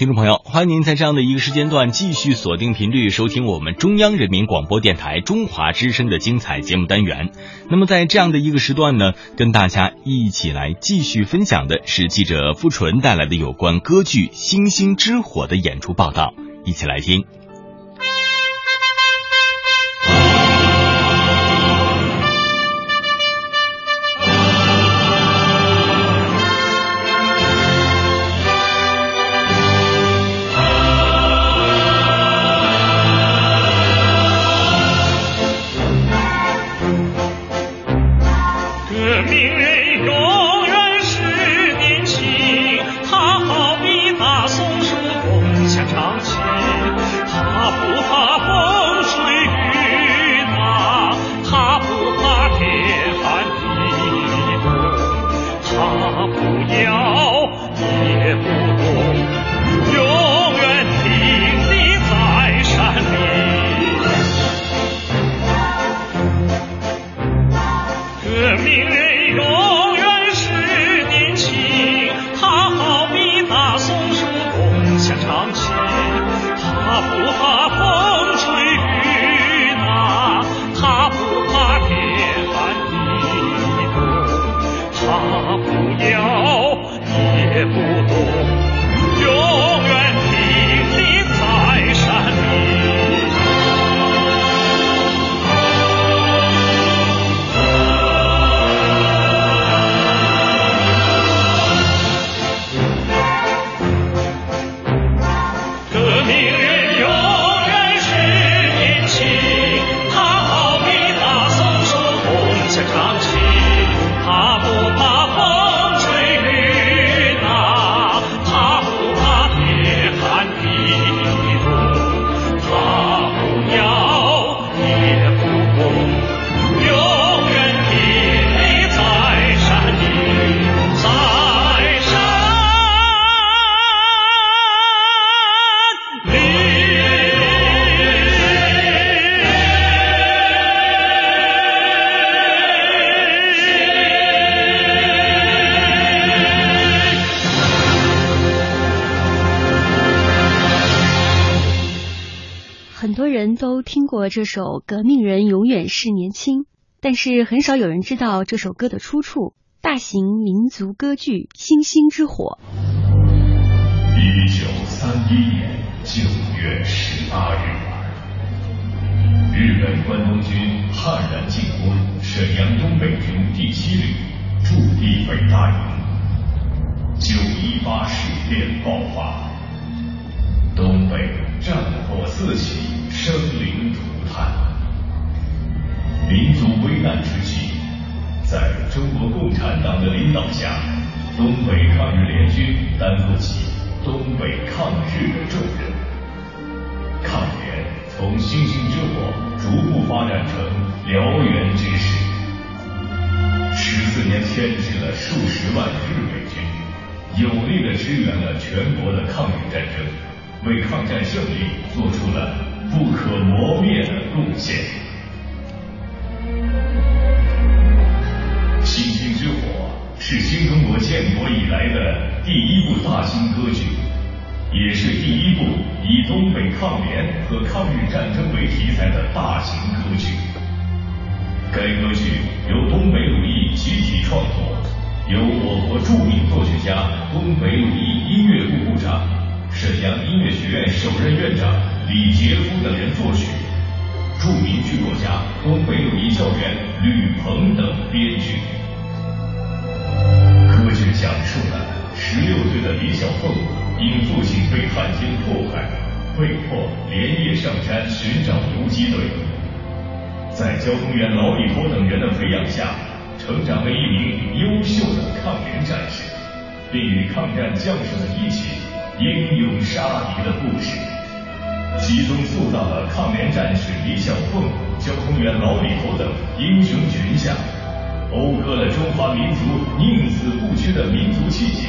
听众朋友，欢迎您在这样的一个时间段继续锁定频率收听我们中央人民广播电台中华之声的精彩节目单元。那么在这样的一个时段呢，跟大家一起来继续分享的是记者付纯带来的有关歌剧《星星之火》的演出报道，一起来听。我这首《革命人永远是年轻》，但是很少有人知道这首歌的出处——大型民族歌剧《星星之火》。一九三一年九月十八日，日本关东军悍然进攻沈阳东北军第七旅驻地北大营，九一八事变爆发，东北战火四起。生产党的领导下，东北抗日联军担负起东北抗日的重任。抗联从星星之火逐步发展成燎原之势，十四年牵制了数十万日伪军，有力的支援了全国的抗日战争，为抗战胜利做出了。不可磨灭的贡献。星星之火是新中国建国以来的第一部大型歌剧，也是第一部以东北抗联和抗日战争为题材的大型歌剧。该歌剧由东北鲁艺集体创作，由我国著名作曲家、东北鲁艺音乐部部长、沈阳音乐学院首任院长。李杰夫等人作曲，著名剧作家东北鲁艺教员吕鹏等编剧。歌曲讲述了十六岁的李小凤因父亲被汉奸迫害，被迫连夜上山寻找游击队，在交通员老李头等人的培养下，成长为一名优秀的抗联战士，并与抗战将士们一起英勇杀敌的故事。集中塑造了抗联战士李小凤、交通员老李头等英雄群像，讴歌了中华民族宁死不屈的民族气节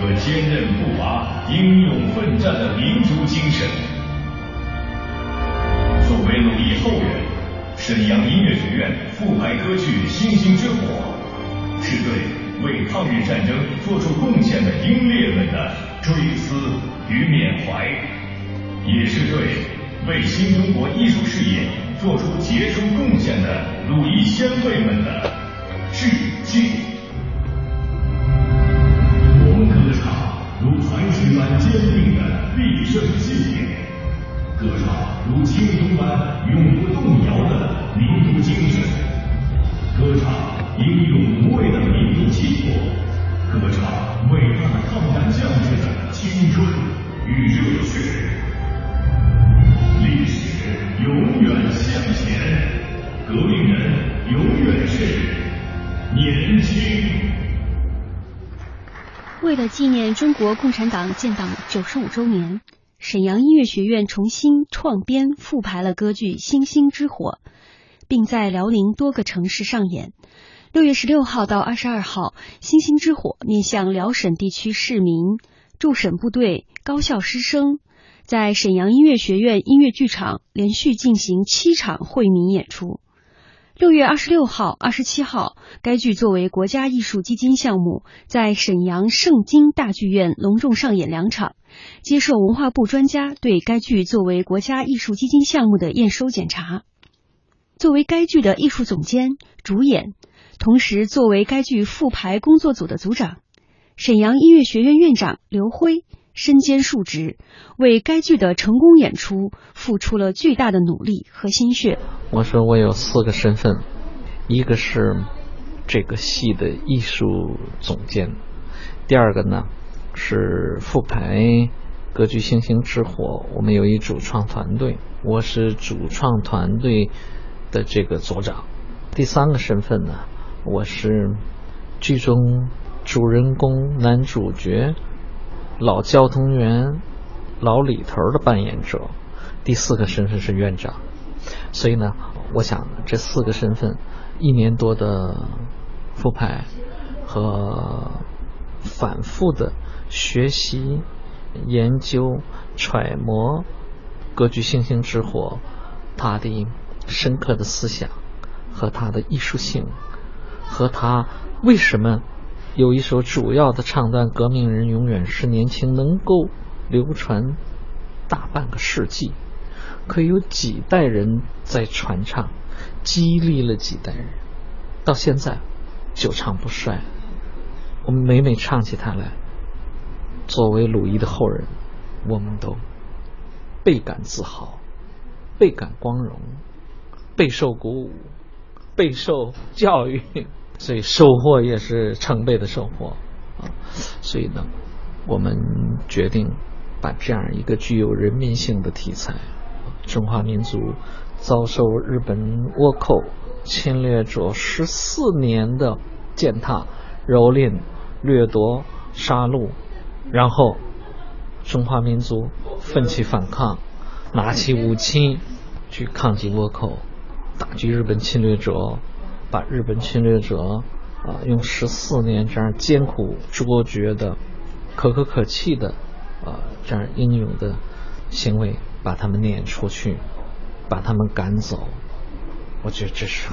和坚韧不拔、英勇奋战的民族精神。作为鲁艺后人，沈阳音乐学院复排歌剧《星星之火》，是对为抗日战争做出贡献的英烈们的追思与缅怀，也是对为新中国艺术事业做出杰出贡献的鲁艺先辈们的致敬。我们歌唱如磐石般坚定的必胜信念，歌唱如青铜般永不动摇的民族精神，歌唱英勇无畏的民族气魄，歌唱伟大的抗战将士的青春与热血。为了纪念中国共产党建党九十五周年，沈阳音乐学院重新创编复排了歌剧《星星之火》，并在辽宁多个城市上演。六月十六号到二十二号，《星星之火》面向辽沈地区市民、驻沈部队、高校师生，在沈阳音乐学院音乐剧场连续进行七场惠民演出。六月二十六号、二十七号，该剧作为国家艺术基金项目，在沈阳盛京大剧院隆重上演两场，接受文化部专家对该剧作为国家艺术基金项目的验收检查。作为该剧的艺术总监、主演，同时作为该剧复排工作组的组长，沈阳音乐学院院长刘辉身兼数职，为该剧的成功演出付出了巨大的努力和心血。我说我有四个身份，一个是这个戏的艺术总监，第二个呢是复排歌剧《星星之火》，我们有一主创团队，我是主创团队的这个组长。第三个身份呢，我是剧中主人公男主角老交通员老李头的扮演者。第四个身份是院长。所以呢，我想这四个身份，一年多的复排和反复的学习、研究、揣摩格局《星星之火》他的深刻的思想和他的艺术性，和他为什么有一首主要的唱段《革命人永远是年轻》能够流传大半个世纪。可有几代人在传唱，激励了几代人，到现在久唱不衰。我们每每唱起它来，作为鲁艺的后人，我们都倍感自豪，倍感光荣，备受鼓舞，备受教育，所以收获也是成倍的收获啊！所以呢，我们决定把这样一个具有人民性的题材。中华民族遭受日本倭寇侵略者十四年的践踏、蹂躏、掠夺、杀戮，然后中华民族奋起反抗，拿起武器去抗击倭寇，打击日本侵略者，把日本侵略者啊用十四年这样艰苦卓绝的、可歌可泣的啊这样英勇的行为。把他们撵出去，把他们赶走，我觉得这是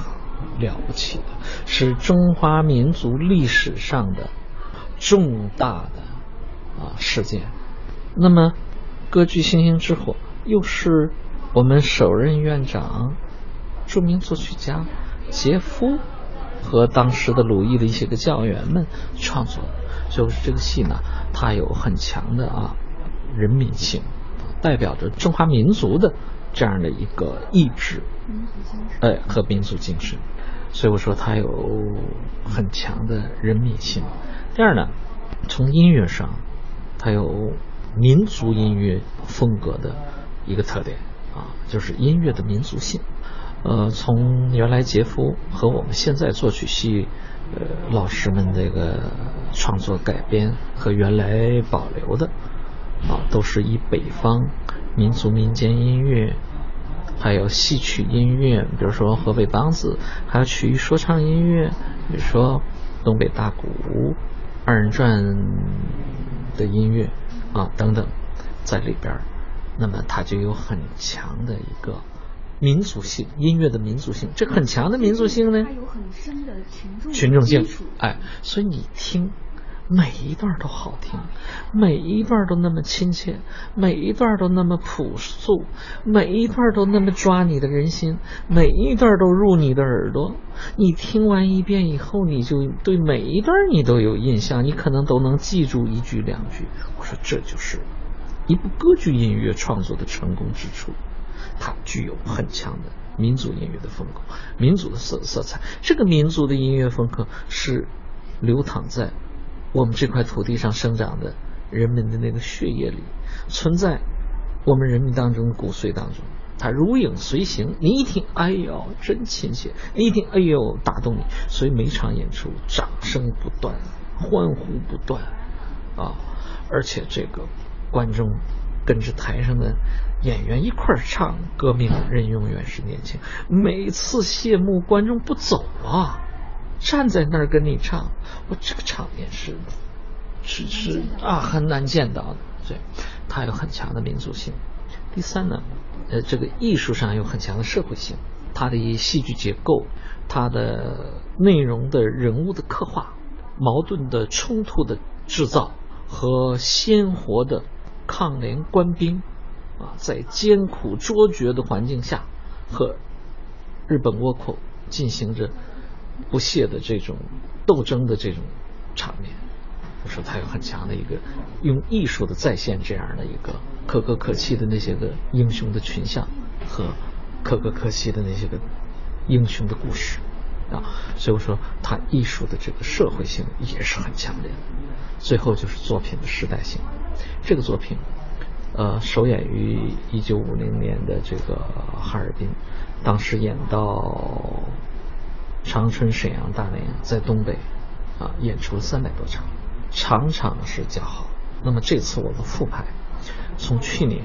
了不起的，是中华民族历史上的重大的啊事件。那么，歌剧《星星之火》又是我们首任院长、著名作曲家杰夫和当时的鲁艺的一些个教员们创作的，所以这个戏呢，它有很强的啊人民性。代表着中华民族的这样的一个意志，哎，和民族精神，所以我说它有很强的人民性。第二呢，从音乐上，它有民族音乐风格的一个特点啊，就是音乐的民族性。呃，从原来杰夫和我们现在作曲系呃老师们这个创作改编和原来保留的。啊，都是以北方民族民间音乐，还有戏曲音乐，比如说河北梆子，还有曲艺说唱音乐，比如说东北大鼓、二人转的音乐啊等等，在里边那么它就有很强的一个民族性，音乐的民族性。这很强的民族性呢，它有很深的群众群众性。哎，所以你听每一段都好听，每一段都那么亲切，每一段都那么朴素，每一段都那么抓你的人心，每一段都入你的耳朵。你听完一遍以后，你就对每一段你都有印象，你可能都能记住一句两句。我说这就是一部歌剧音乐创作的成功之处，它具有很强的民族音乐的风格、民族的色色彩。这个民族的音乐风格是流淌在。我们这块土地上生长的人们的那个血液里，存在我们人民当中骨髓当中，它如影随形。你一听，哎呦，真亲切；你一听，哎呦，打动你。所以每场演出掌声不断，欢呼不断，啊！而且这个观众跟着台上的演员一块儿唱，革命人永远是年轻。每次谢幕，观众不走啊。站在那儿跟你唱，我这个场面是是是啊，很难见到的。对，它有很强的民族性。第三呢，呃，这个艺术上有很强的社会性。它的戏剧结构，它的内容的人物的刻画，矛盾的冲突的制造和鲜活的抗联官兵啊，在艰苦卓绝的环境下和日本倭寇进行着。不懈的这种斗争的这种场面，我说他有很强的一个用艺术的再现这样的一个可歌可泣的那些个英雄的群像和可歌可泣的那些个英雄的故事啊，所以我说他艺术的这个社会性也是很强烈的。最后就是作品的时代性，这个作品呃首演于一九五零年的这个哈尔滨，当时演到。长春、沈阳、大连在东北，啊，演出了三百多场，场场是叫好。那么这次我们复排，从去年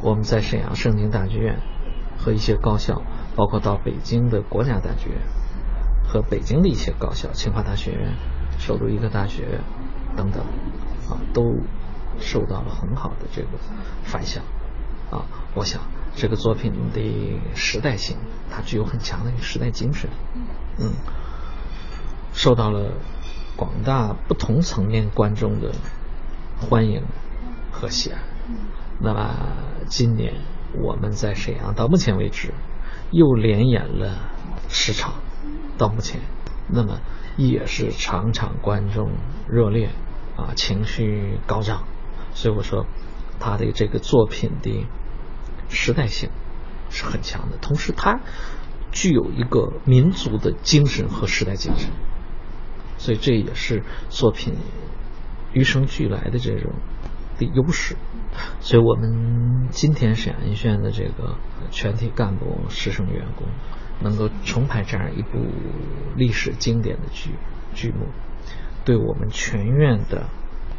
我们在沈阳盛京大剧院和一些高校，包括到北京的国家大剧院和北京的一些高校，清华大学院、首都医科大学等等，啊，都受到了很好的这个反响。啊，我想。这个作品的时代性，它具有很强的一个时代精神，嗯，受到了广大不同层面观众的欢迎和喜爱。那么今年我们在沈阳到目前为止又连演了十场，到目前，那么也是场场观众热烈啊，情绪高涨。所以我说，他的这个作品的。时代性是很强的，同时他具有一个民族的精神和时代精神，所以这也是作品与生俱来的这种的优势。所以我们今天沈阳音学院的这个全体干部、师生、员工能够重排这样一部历史经典的剧剧目，对我们全院的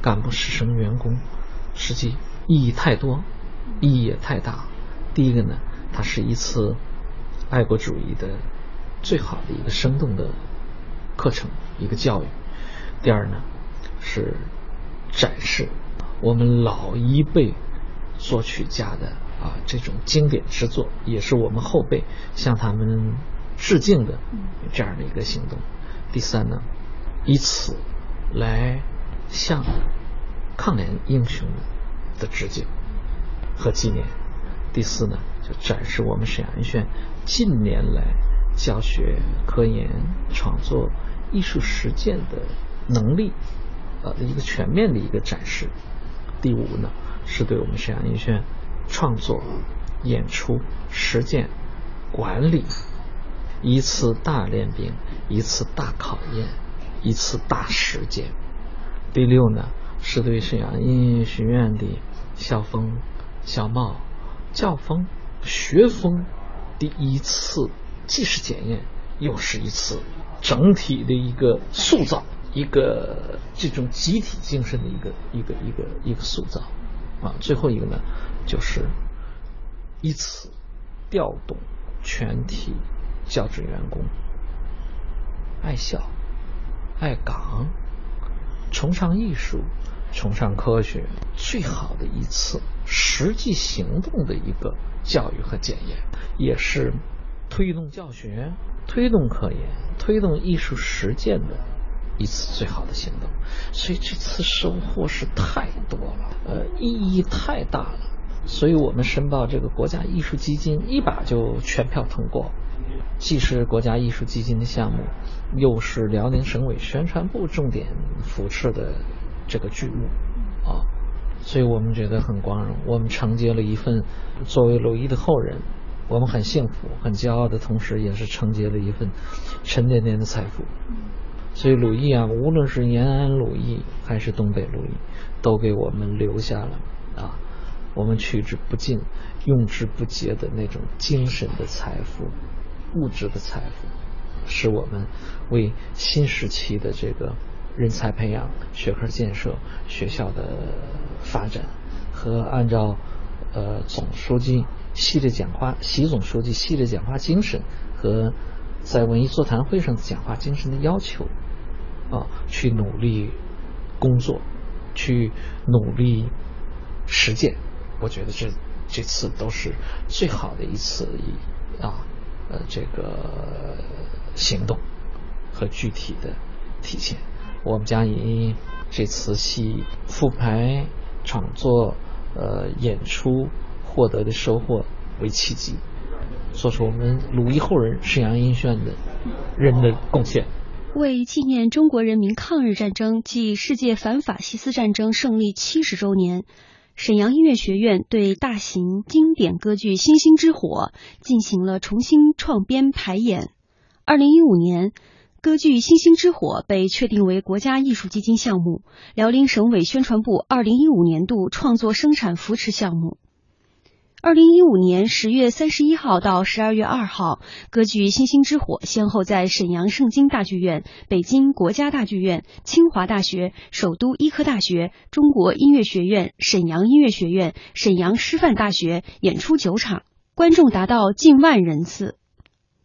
干部、师生、员工，实际意义太多，意义也太大。第一个呢，它是一次爱国主义的最好的一个生动的课程，一个教育。第二呢，是展示我们老一辈作曲家的啊这种经典之作，也是我们后辈向他们致敬的这样的一个行动。第三呢，以此来向抗联英雄的致敬和纪念。第四呢，就展示我们沈阳音学院近年来教学、科研、创作、艺术实践的能力，呃一个全面的一个展示。第五呢，是对我们沈阳音学院创作、演出、实践、管理一次大练兵、一次大考验、一次大实践。第六呢，是对沈阳音乐学院的校风、校貌。教风、学风，第一次既是检验，又是一次整体的一个塑造，一个这种集体精神的一个一个一个一个塑造啊。最后一个呢，就是以此调动全体教职员工爱校、爱岗、崇尚艺术。崇尚科学，最好的一次实际行动的一个教育和检验，也是推动教学、推动科研、推动艺术实践的一次最好的行动，所以这次收获是太多了，呃，意义太大了，所以我们申报这个国家艺术基金一把就全票通过，既是国家艺术基金的项目，又是辽宁省委宣传部重点扶持的这个剧目啊，所以我们觉得很光荣，我们承接了一份作为鲁艺的后人，我们很幸福、很骄傲的同时，也是承接了一份沉甸甸的财富。所以鲁艺啊，无论是延安鲁艺还是东北鲁艺，都给我们留下了啊，我们取之不尽、用之不竭的那种精神的财富、物质的财富，使我们为新时期的这个人才培养、学科建设、学校的发展和按照呃总书记系列讲话、习总书记系列讲话精神和在文艺座谈会上讲话精神的要求。啊，去努力工作，去努力实践，我觉得这这次都是最好的一次啊呃这个行动和具体的体现。我们将以这次戏复排创作呃演出获得的收获为契机，做出我们鲁艺后人沈阳音学院的人的贡献。为纪念中国人民抗日战争暨世界反法西斯战争胜利七十周年，沈阳音乐学院对大型经典歌剧《星星之火》进行了重新创编排演。二零一五年，歌剧《星星之火》被确定为国家艺术基金项目，辽宁省委宣传部二零一五年度创作生产扶持项目。二零一五年十月三十一号到十二月二号，歌剧《星星之火》先后在沈阳盛京大剧院、北京国家大剧院、清华大学、首都医科大学、中国音乐学院、沈阳音乐学院、沈阳师范大学演出九场，观众达到近万人次。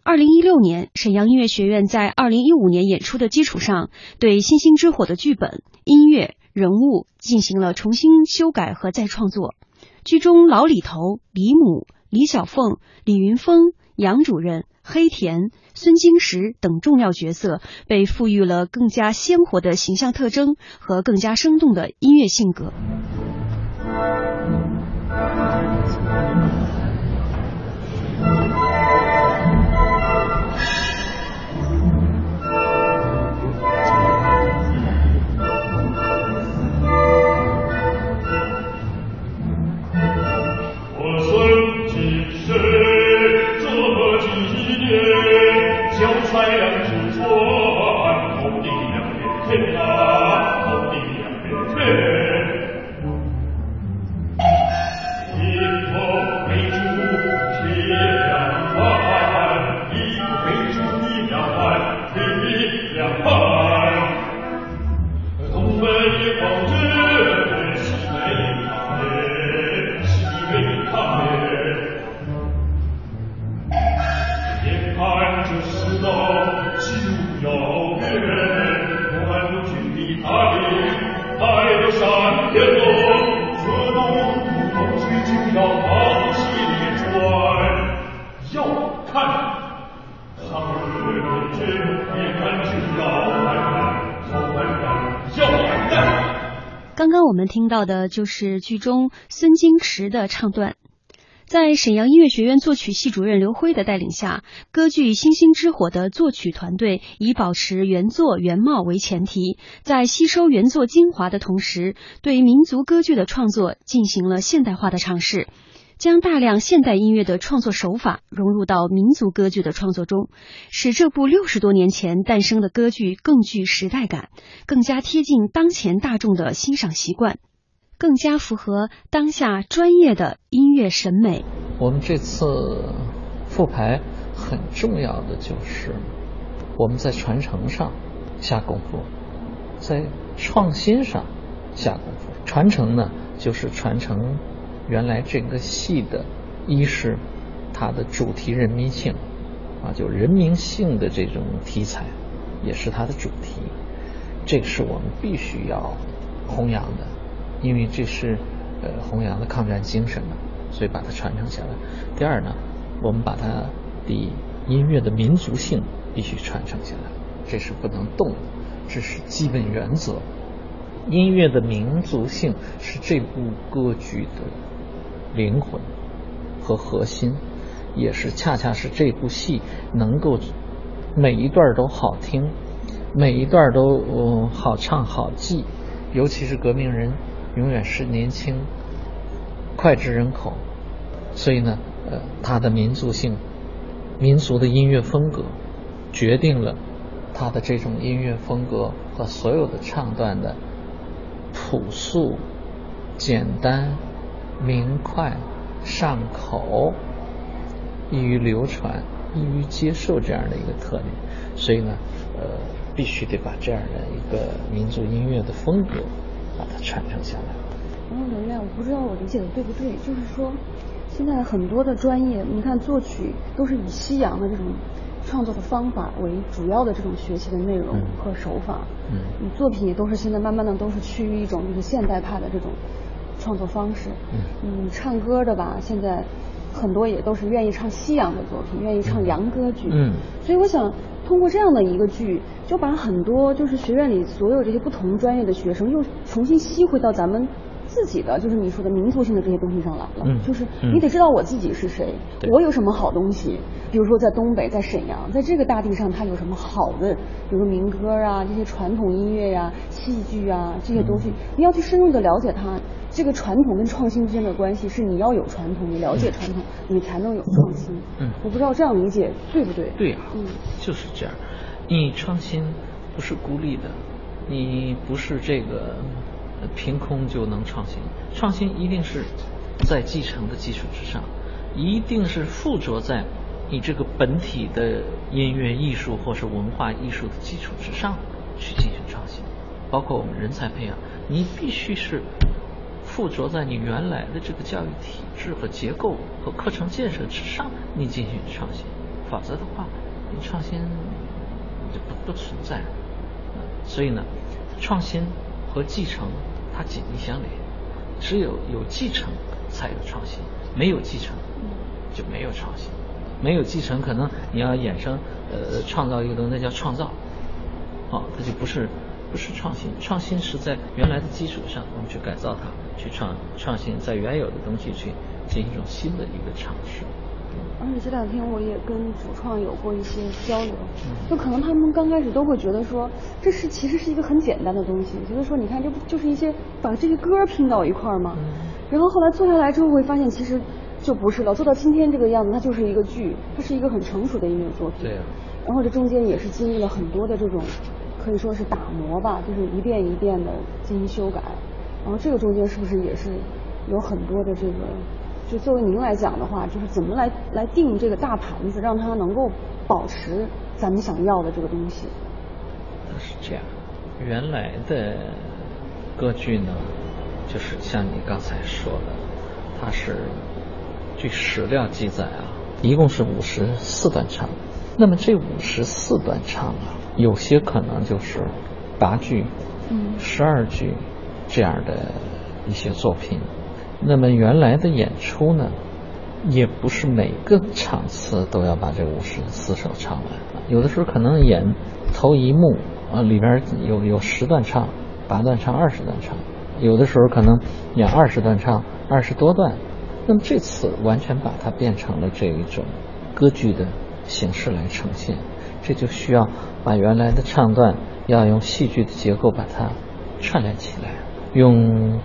二零一六年，沈阳音乐学院在二零一五年演出的基础上，对《星星之火》的剧本、音乐、人物进行了重新修改和再创作。剧中老李头、李母、李小凤、李云峰、杨主任、黑田、孙京石等重要角色被赋予了更加鲜活的形象特征和更加生动的音乐性格。刚刚我们听到的就是剧中孙金池的唱段，在沈阳音乐学院作曲系主任刘辉的带领下，歌剧《星星之火》的作曲团队以保持原作原貌为前提，在吸收原作精华的同时，对民族歌剧的创作进行了现代化的尝试。将大量现代音乐的创作手法融入到民族歌剧的创作中，使这部六十多年前诞生的歌剧更具时代感，更加贴近当前大众的欣赏习惯，更加符合当下专业的音乐审美。我们这次复排很重要的就是我们在传承上下功夫，在创新上下功夫。传承呢，就是传承。原来这个戏的，一是它的主题人民性，啊，就人民性的这种题材，也是它的主题，这个是我们必须要弘扬的，因为这是呃弘扬的抗战精神嘛，所以把它传承下来。第二呢，我们把它的音乐的民族性必须传承下来，这是不能动的。这是基本原则。音乐的民族性是这部歌剧的灵魂和核心，也是恰恰是这部戏能够每一段都好听，每一段都嗯好唱好记，尤其是革命人永远是年轻、脍炙人口，所以呢，呃，它的民族性、民族的音乐风格，决定了它的这种音乐风格和所有的唱段的。朴素、简单、明快、上口、易于流传、易于接受这样的一个特点，所以呢，呃，必须得把这样的一个民族音乐的风格把它传承下来。然后刘亮，我不知道我理解的对不对，就是说，现在很多的专业，你看作曲都是以西洋的这种。创作的方法为主要的这种学习的内容和手法，嗯，你作品也都是现在慢慢的都是趋于一种就是现代派的这种创作方式，嗯，唱歌的吧，现在很多也都是愿意唱西洋的作品，愿意唱洋歌剧，嗯，所以我想通过这样的一个剧，就把很多就是学院里所有这些不同专业的学生又重新吸回到咱们。自己的就是你说的民族性的这些东西上来了，就是你得知道我自己是谁，我有什么好东西。比如说在东北，在沈阳，在这个大地上，它有什么好的，比如说民歌啊，这些传统音乐呀、戏剧啊这些东西，你要去深入的了解它。这个传统跟创新之间的关系是你要有传统，你了解传统，你才能有创新。嗯，我不知道这样理解对不对？对啊，嗯，就是这样。你创新不是孤立的，你不是这个。凭空就能创新，创新一定是在继承的基础之上，一定是附着在你这个本体的音乐艺术或是文化艺术的基础之上去进行创新。包括我们人才培养，你必须是附着在你原来的这个教育体制和结构和课程建设之上，你进行创新，否则的话，你创新就不不存在。所以呢，创新和继承。它紧密相连，只有有继承才有创新，没有继承就没有创新，没有继承可能你要衍生呃创造一个东西，那叫创造，哦，它就不是不是创新，创新是在原来的基础上我们去改造它，去创创新，在原有的东西去进行一种新的一个尝试。而且这两天我也跟主创有过一些交流，就可能他们刚开始都会觉得说，这是其实是一个很简单的东西，觉得说你看这不就是一些把这些歌拼到一块儿吗？然后后来做下来之后会发现其实就不是了，做到今天这个样子，它就是一个剧，它是一个很成熟的音乐作品。对。然后这中间也是经历了很多的这种可以说是打磨吧，就是一遍一遍的进行修改。然后这个中间是不是也是有很多的这个？就作为您来讲的话，就是怎么来来定这个大盘子，让它能够保持咱们想要的这个东西。是这样，原来的歌剧呢，就是像你刚才说的，它是据史料记载啊，一共是五十四段唱。那么这五十四段唱啊，有些可能就是八句、嗯，十二句这样的一些作品。那么原来的演出呢，也不是每个场次都要把这五十四首唱完，有的时候可能演头一幕啊，里边有有十段唱，八段唱，二十段唱，有的时候可能演二十段唱，二十多段。那么这次完全把它变成了这一种歌剧的形式来呈现，这就需要把原来的唱段要用戏剧的结构把它串联起来，用。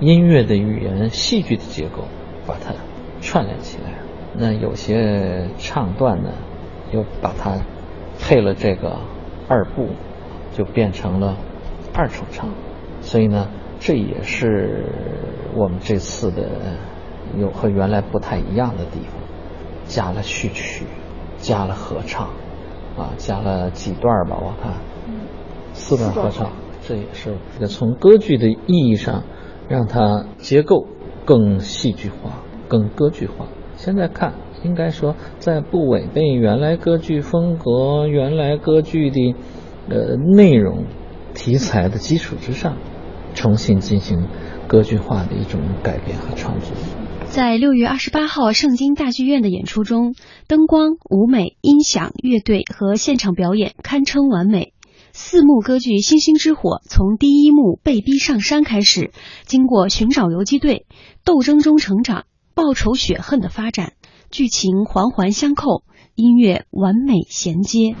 音乐的语言、戏剧的结构，把它串联起来。那有些唱段呢，又把它配了这个二部，就变成了二重唱。所以呢，这也是我们这次的有和原来不太一样的地方，加了序曲，加了合唱，啊，加了几段吧，我看，四段合唱。这也是从歌剧的意义上。让它结构更戏剧化、更歌剧化。现在看，应该说在不违背原来歌剧风格、原来歌剧的呃内容、题材的基础之上，重新进行歌剧化的一种改编和创作。在六月二十八号圣京大剧院的演出中，灯光、舞美、音响、乐队和现场表演堪称完美。四幕歌剧《星星之火》从第一幕被逼上山开始，经过寻找游击队、斗争中成长、报仇雪恨的发展，剧情环环相扣，音乐完美衔接。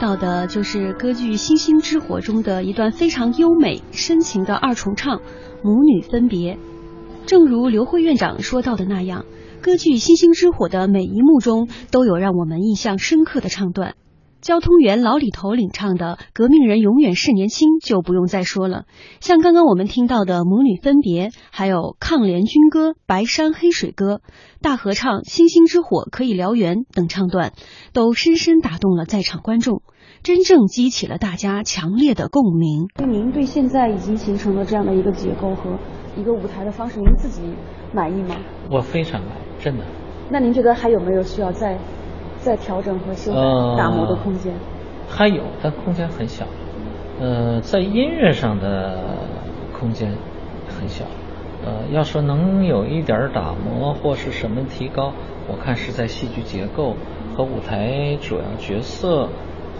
到的就是歌剧《星星之火》中的一段非常优美深情的二重唱，母女分别。正如刘慧院长说到的那样，歌剧《星星之火》的每一幕中都有让我们印象深刻的唱段。交通员老李头领唱的《革命人永远是年轻》就不用再说了，像刚刚我们听到的《母女分别》，还有《抗联军歌》《白山黑水歌》、大合唱《星星之火可以燎原》等唱段，都深深打动了在场观众，真正激起了大家强烈的共鸣。那您对现在已经形成的这样的一个结构和一个舞台的方式，您自己满意吗？我非常满意，真的。那您觉得还有没有需要再？再调整和修改、打磨的空间，还有，但空间很小。呃，在音乐上的空间很小。呃，要说能有一点打磨或是什么提高，我看是在戏剧结构和舞台主要角色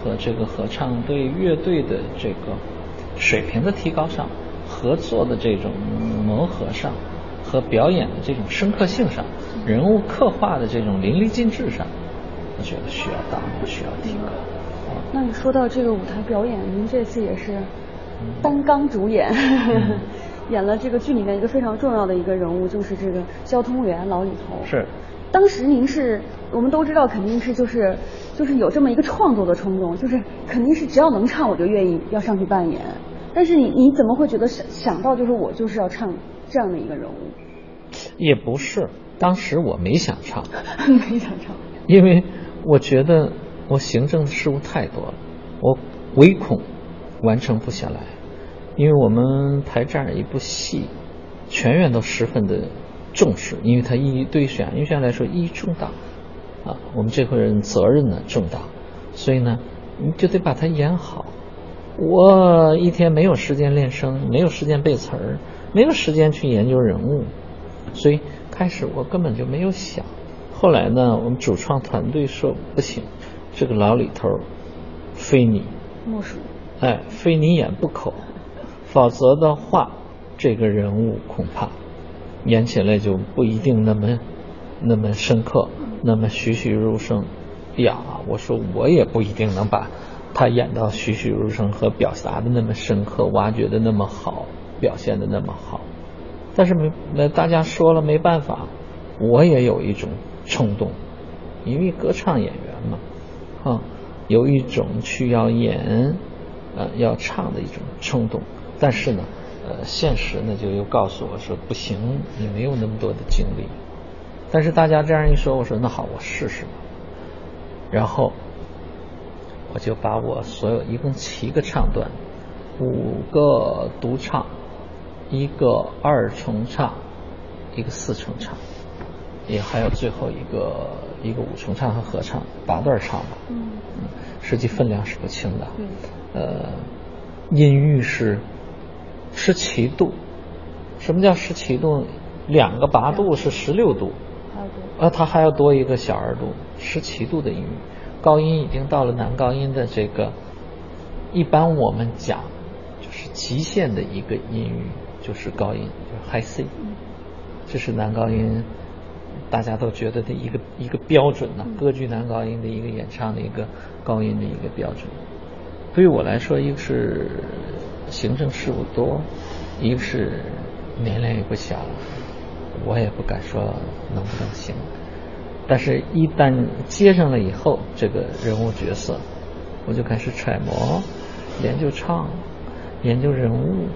和这个合唱队乐队的这个水平的提高上，合作的这种磨合上，和表演的这种深刻性上，人物刻画的这种淋漓尽致上。我觉得需要打磨，需要提高。那你说到这个舞台表演，您这次也是担纲主演，演了这个剧里面一个非常重要的一个人物，就是这个交通员老李头。是。当时您是，我们都知道肯定是就是就是有这么一个创作的冲动，就是肯定是只要能唱我就愿意要上去扮演。但是你你怎么会觉得想想到就是我就是要唱这样的一个人物？也不是，当时我没想唱，没想唱，因为我觉得我行政的事务太多了，我唯恐完成不下来，因为我们排这样一部戏，全员都十分的。重视，因为它意义对沈阳音乐学院来说意义重大，啊，我们这回人责任呢重大，所以呢，你就得把它演好。我一天没有时间练声，没有时间背词儿，没有时间去研究人物，所以开始我根本就没有想。后来呢，我们主创团队说不行，这个老李头，非你莫属，哎，非你演不可，否则的话，这个人物恐怕。演起来就不一定那么那么深刻，那么栩栩如生。呀，我说我也不一定能把他演到栩栩如生和表达的那么深刻，挖掘的那么好，表现的那么好。但是没那大家说了没办法，我也有一种冲动，因为歌唱演员嘛，啊，有一种去要演，呃，要唱的一种冲动。但是呢。呃，现实呢就又告诉我说不行，你没有那么多的精力。但是大家这样一说，我说那好，我试试吧。然后我就把我所有一共七个唱段，五个独唱，一个二重唱，一个四重唱，也还有最后一个一个五重唱和合唱，八段唱吧。嗯。实际分量是不轻的。嗯。呃，音域是。十七度，什么叫十七度？两个八度是十六度，呃，它还要多一个小二度，十七度的音域。高音已经到了男高音的这个，一般我们讲就是极限的一个音域，就是高音，就是 High C，这是男高音，大家都觉得的一个一个标准呢，歌剧男高音的一个演唱的一个高音的一个标准。对于我来说，一个是。行政事务多，一个是年龄也不小，我也不敢说能不能行。但是，一旦接上了以后，这个人物角色，我就开始揣摩、研究唱、研究人物，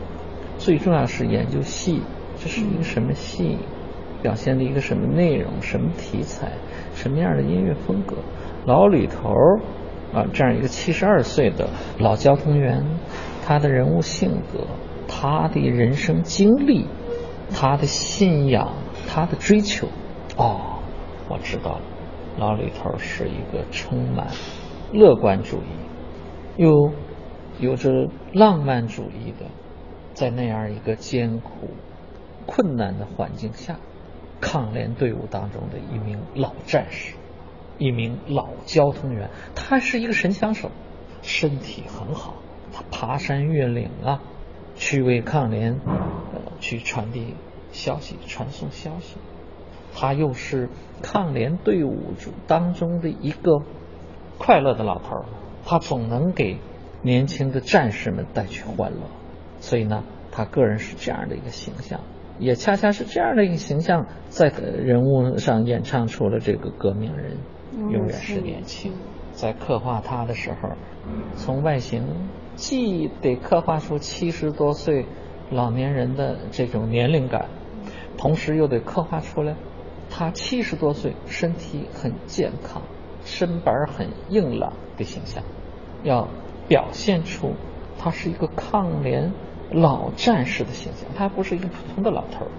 最重要是研究戏，这是一个什么戏，表现的一个什么内容、什么题材、什么样的音乐风格。老李头啊，这样一个七十二岁的老交通员。他的人物性格，他的人生经历，他的信仰，他的追求，哦，我知道了，老李头是一个充满乐观主义，又有着浪漫主义的，在那样一个艰苦、困难的环境下，抗联队伍当中的一名老战士，一名老交通员，他是一个神枪手，身体很好。他爬山越岭啊，去为抗联呃去传递消息、传送消息。他又是抗联队伍当中的一个快乐的老头儿，他总能给年轻的战士们带去欢乐。所以呢，他个人是这样的一个形象，也恰恰是这样的一个形象，在人物上演唱出了这个革命人永远是年轻。在刻画他的时候，从外形。既得刻画出七十多岁老年人的这种年龄感，同时又得刻画出来他七十多岁身体很健康、身板很硬朗的形象，要表现出他是一个抗联老战士的形象。他不是一个普通的老头儿，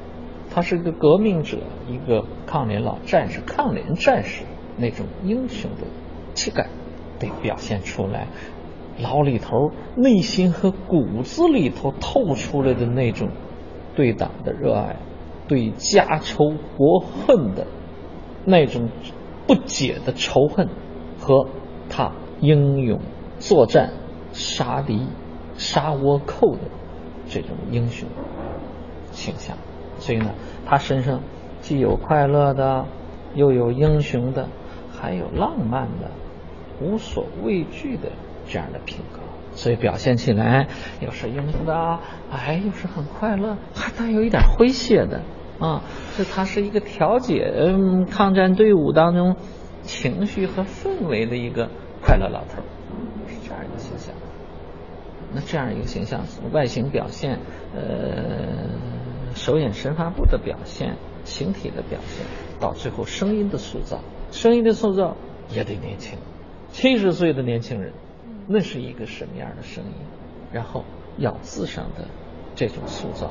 他是一个革命者，一个抗联老战士、抗联战士那种英雄的气概得表现出来。老李头内心和骨子里头透出来的那种对党的热爱，对家仇国恨的那种不解的仇恨，和他英勇作战、杀敌、杀倭寇的这种英雄形象。所以呢，他身上既有快乐的，又有英雄的，还有浪漫的，无所畏惧的。这样的品格，所以表现起来又是英雄的，哎，又是很快乐，还带有一点诙谐的啊。这他是一个调节嗯抗战队伍当中情绪和氛围的一个快乐老头，是这样一个形象。那这样一个形象，外形表现，呃，手眼神发步的表现，形体的表现，到最后声音的塑造，声音的塑造也得年轻。七十岁的年轻人，那是一个什么样的声音？然后咬字上的这种塑造，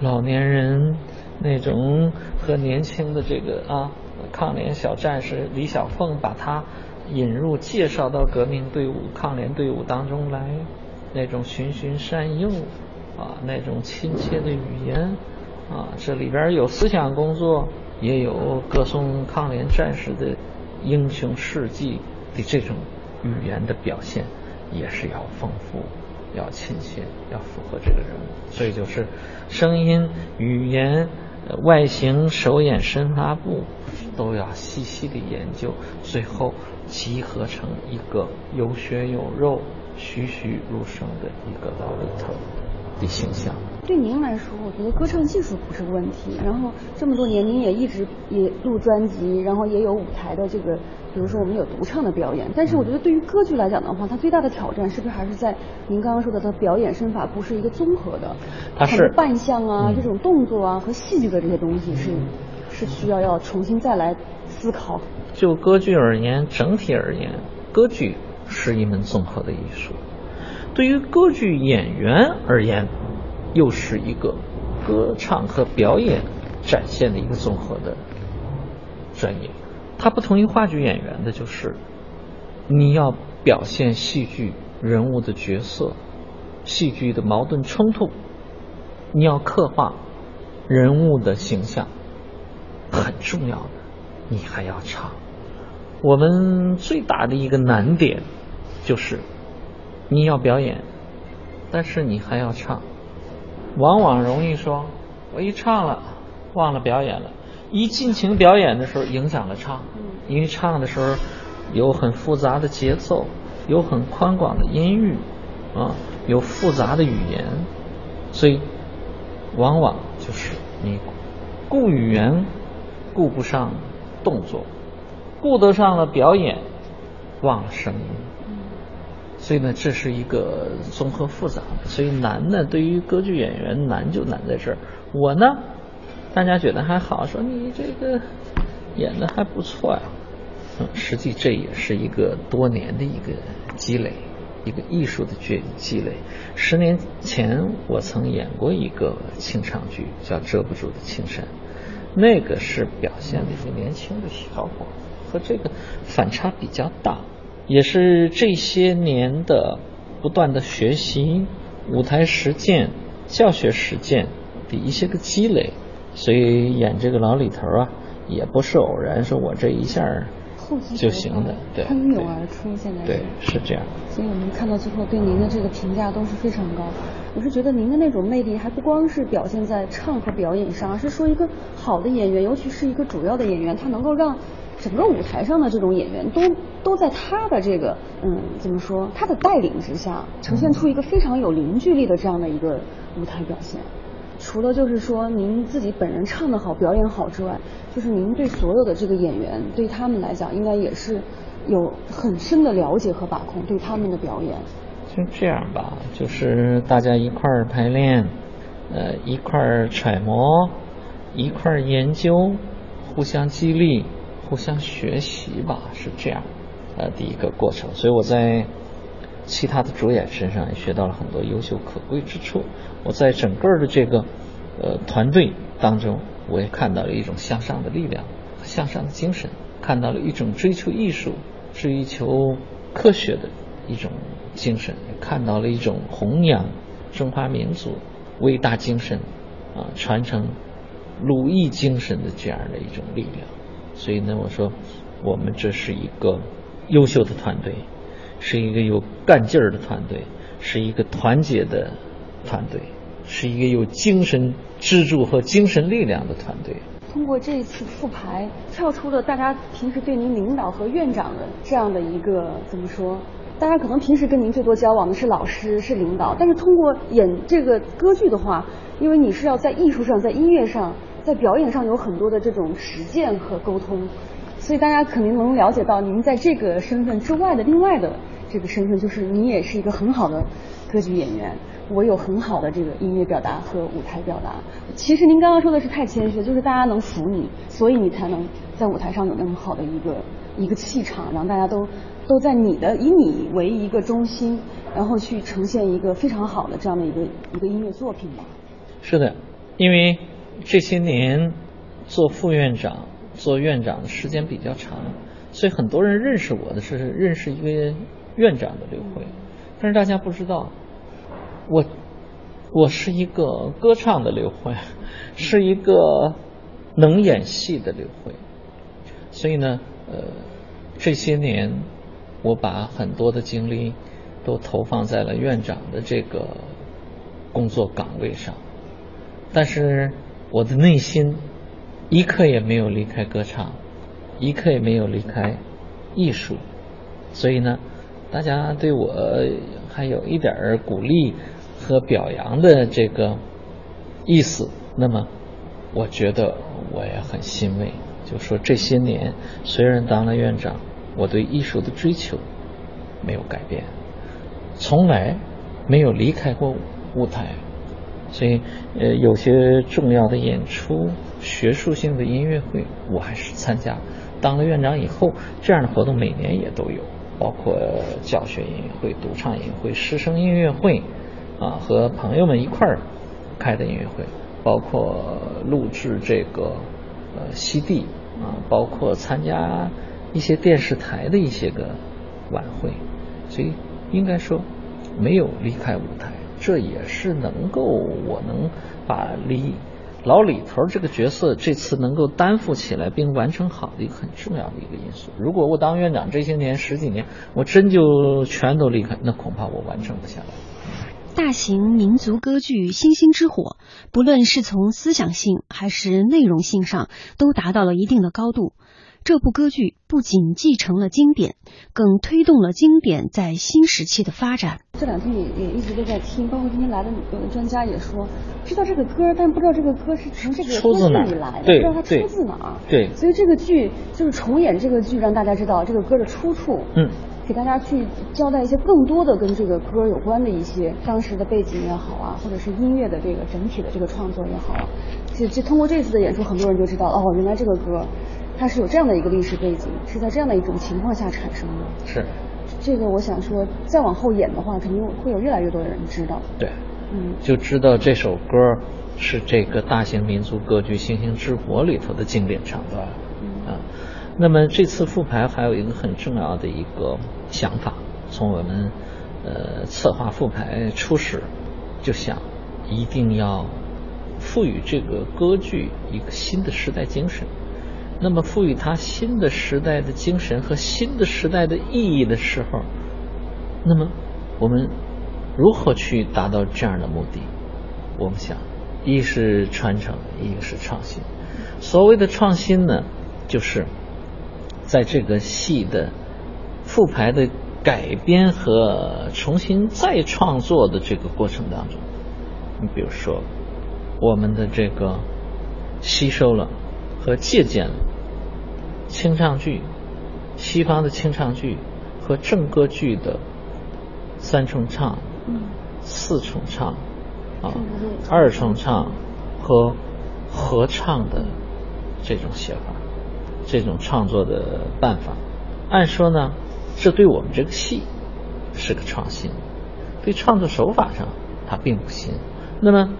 老年人那种和年轻的这个啊抗联小战士李小凤把他引入介绍到革命队伍抗联队伍当中来，那种循循善诱啊，那种亲切的语言啊，这里边有思想工作，也有歌颂抗联战士的英雄事迹。的这种语言的表现也是要丰富、要亲切、要符合这个人物，所以就是声音、语言、外形、手眼身发步都要细细的研究，最后集合成一个有血有肉、栩栩如生的一个老李头的形象。对您来说，我觉得歌唱技术不是问题。然后这么多年，您也一直也录专辑，然后也有舞台的这个，比如说我们有独唱的表演。但是我觉得对于歌剧来讲的话，它最大的挑战是不是还是在您刚刚说的，它表演身法不是一个综合的，它是扮相啊，这种动作啊和戏剧的这些东西是是需要要重新再来思考。就歌剧而言，整体而言，歌剧是一门综合的艺术。对于歌剧演员而言，又是一个歌唱和表演展现的一个综合的专业。它不同于话剧演员的就是，你要表现戏剧人物的角色、戏剧的矛盾冲突，你要刻画人物的形象，很重要的，你还要唱。我们最大的一个难点就是，你要表演，但是你还要唱。往往容易说，我一唱了，忘了表演了。一尽情表演的时候，影响了唱。因为唱的时候有很复杂的节奏，有很宽广的音域，啊，有复杂的语言，所以往往就是你顾语言顾不上动作，顾得上了表演，忘了声音。所以呢，这是一个综合复杂的，所以难呢，对于歌剧演员难就难在这儿。我呢，大家觉得还好，说你这个演的还不错呀。嗯，实际这也是一个多年的一个积累，一个艺术的积累。十年前我曾演过一个清唱剧，叫《遮不住的青山》，那个是表现的一个年轻的小伙，和这个反差比较大。也是这些年的不断的学习、舞台实践、教学实践的一些个积累，所以演这个老李头啊，也不是偶然，说我这一下就行的，对，喷涌而出，现在对是这样。所以我们看到最后对您的这个评价都是非常高。我是觉得您的那种魅力还不光是表现在唱和表演上，而是说一个好的演员，尤其是一个主要的演员，他能够让。整个舞台上的这种演员都都在他的这个嗯怎么说他的带领之下，呈现出一个非常有凝聚力的这样的一个舞台表现。除了就是说您自己本人唱得好、表演好之外，就是您对所有的这个演员，对他们来讲，应该也是有很深的了解和把控，对他们的表演。就这样吧，就是大家一块儿排练，呃，一块儿揣摩，一块儿研究，互相激励。互相学习吧，是这样，呃，第一个过程。所以我在其他的主演身上也学到了很多优秀可贵之处。我在整个的这个呃团队当中，我也看到了一种向上的力量向上的精神，看到了一种追求艺术、追求科学的一种精神，看到了一种弘扬中华民族伟大精神啊，传承鲁艺精神的这样的一种力量。所以呢，我说，我们这是一个优秀的团队，是一个有干劲儿的团队，是一个团结的团队，是一个有精神支柱和精神力量的团队。通过这一次复排，跳出了大家平时对您领导和院长的这样的一个怎么说大家可能平时跟您最多交往的是老师、是领导，但是通过演这个歌剧的话，因为你是要在艺术上、在音乐上、在表演上有很多的这种实践和沟通，所以大家肯定能了解到您在这个身份之外的另外的这个身份，就是你也是一个很好的歌剧演员。我有很好的这个音乐表达和舞台表达。其实您刚刚说的是太谦虚，就是大家能服你，所以你才能在舞台上有那么好的一个一个气场，让大家都都在你的以你为一个中心，然后去呈现一个非常好的这样的一个一个音乐作品吧。是的，因为这些年做副院长、做院长的时间比较长，所以很多人认识我的是认识一个院长的刘辉，但是大家不知道。我，我是一个歌唱的刘慧，是一个能演戏的刘慧，所以呢，呃，这些年我把很多的精力都投放在了院长的这个工作岗位上，但是我的内心一刻也没有离开歌唱，一刻也没有离开艺术，所以呢，大家对我还有一点儿鼓励。和表扬的这个意思，那么我觉得我也很欣慰。就说这些年虽然当了院长，我对艺术的追求没有改变，从来没有离开过舞台。所以，呃，有些重要的演出、学术性的音乐会，我还是参加。当了院长以后，这样的活动每年也都有，包括教学音乐会、独唱音乐会、师生音乐会。啊，和朋友们一块儿开的音乐会，包括录制这个呃 CD 啊，包括参加一些电视台的一些个晚会，所以应该说没有离开舞台，这也是能够我能把李老李头这个角色这次能够担负起来并完成好的一个很重要的一个因素。如果我当院长这些年十几年，我真就全都离开，那恐怕我完成不下来。大型民族歌剧《星星之火》，不论是从思想性还是内容性上，都达到了一定的高度。这部歌剧不仅继承了经典，更推动了经典在新时期的发展。这两天也也一直都在听，包括今天来的有的专家也说，知道这个歌，但不知道这个歌是从这个歌剧里来的，不知道它出自哪儿。对，所以这个剧就是重演这个剧，让大家知道这个歌的出处。嗯。给大家去交代一些更多的跟这个歌有关的一些当时的背景也好啊，或者是音乐的这个整体的这个创作也好啊，就就通过这次的演出，很多人就知道哦，原来这个歌它是有这样的一个历史背景，是在这样的一种情况下产生的。是。这个我想说，再往后演的话，肯定会有越来越多的人知道。对。嗯。就知道这首歌是这个大型民族歌剧《星星之火》里头的经典唱段。嗯。啊。那么这次复排还有一个很重要的一个想法，从我们呃策划复排初始就想，一定要赋予这个歌剧一个新的时代精神。那么赋予它新的时代的精神和新的时代的意义的时候，那么我们如何去达到这样的目的？我们想，一是传承，一个是创新。所谓的创新呢，就是。在这个戏的复排的改编和重新再创作的这个过程当中，你比如说，我们的这个吸收了和借鉴了清唱剧、西方的清唱剧和正歌剧的三重唱、四重唱啊、二重唱和合唱的这种写法。这种创作的办法，按说呢，这对我们这个戏是个创新，对创作手法上它并不新。那么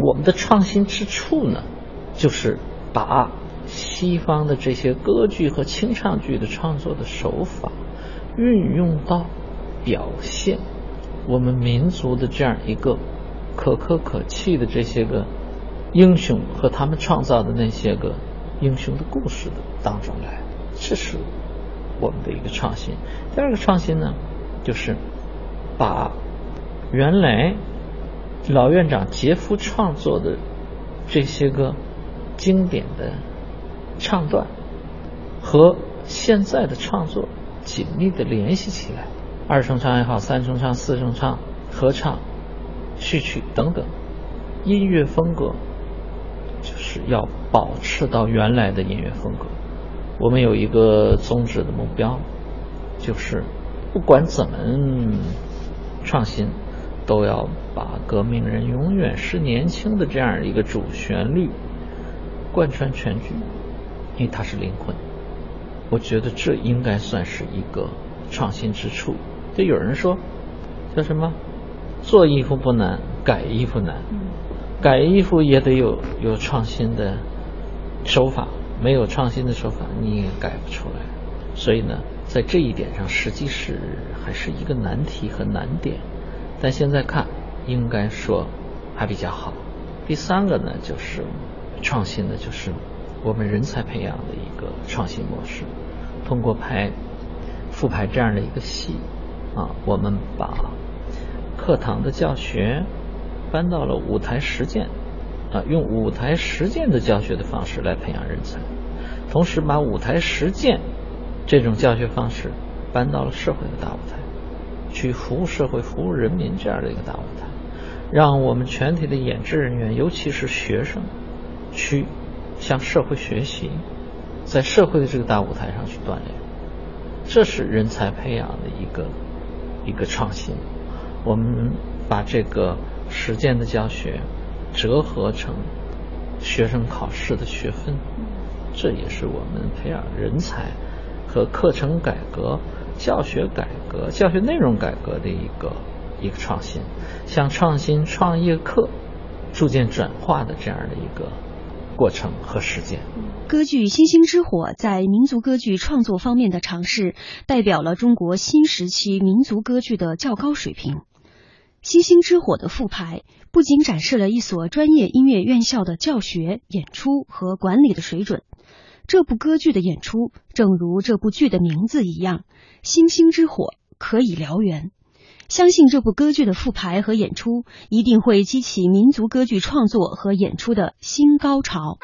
我们的创新之处呢，就是把西方的这些歌剧和清唱剧的创作的手法运用到表现我们民族的这样一个可歌可泣的这些个英雄和他们创造的那些个。英雄的故事的当中来，这是我们的一个创新。第二个创新呢，就是把原来老院长杰夫创作的这些个经典的唱段。和现在的创作紧密的联系起来，二重唱也好，三重唱、四重唱、合唱、序曲等等，音乐风格就是要保持到原来的音乐风格。我们有一个宗旨的目标，就是不管怎么创新，都要把“革命人永远是年轻”的这样一个主旋律贯穿全剧，因为它是灵魂。我觉得这应该算是一个创新之处。就有人说，叫什么？做衣服不难，改衣服难。改衣服也得有有创新的手法，没有创新的手法你也改不出来。所以呢，在这一点上，实际是还是一个难题和难点。但现在看，应该说还比较好。第三个呢，就是创新的，就是我们人才培养的一个创新模式，通过拍复排这样的一个戏。啊，我们把课堂的教学搬到了舞台实践，啊，用舞台实践的教学的方式来培养人才，同时把舞台实践这种教学方式搬到了社会的大舞台，去服务社会、服务人民这样的一个大舞台，让我们全体的演职人员，尤其是学生，去向社会学习，在社会的这个大舞台上去锻炼，这是人才培养的一个。一个创新，我们把这个实践的教学折合成学生考试的学分，这也是我们培养人才和课程改革、教学改革、教学内容改革的一个一个创新，向创新创业课逐渐转化的这样的一个。过程和实践。歌剧《星星之火》在民族歌剧创作方面的尝试，代表了中国新时期民族歌剧的较高水平。《星星之火》的复排不仅展示了一所专业音乐院校的教学、演出和管理的水准，这部歌剧的演出，正如这部剧的名字一样，《星星之火》可以燎原。相信这部歌剧的复排和演出一定会激起民族歌剧创作和演出的新高潮。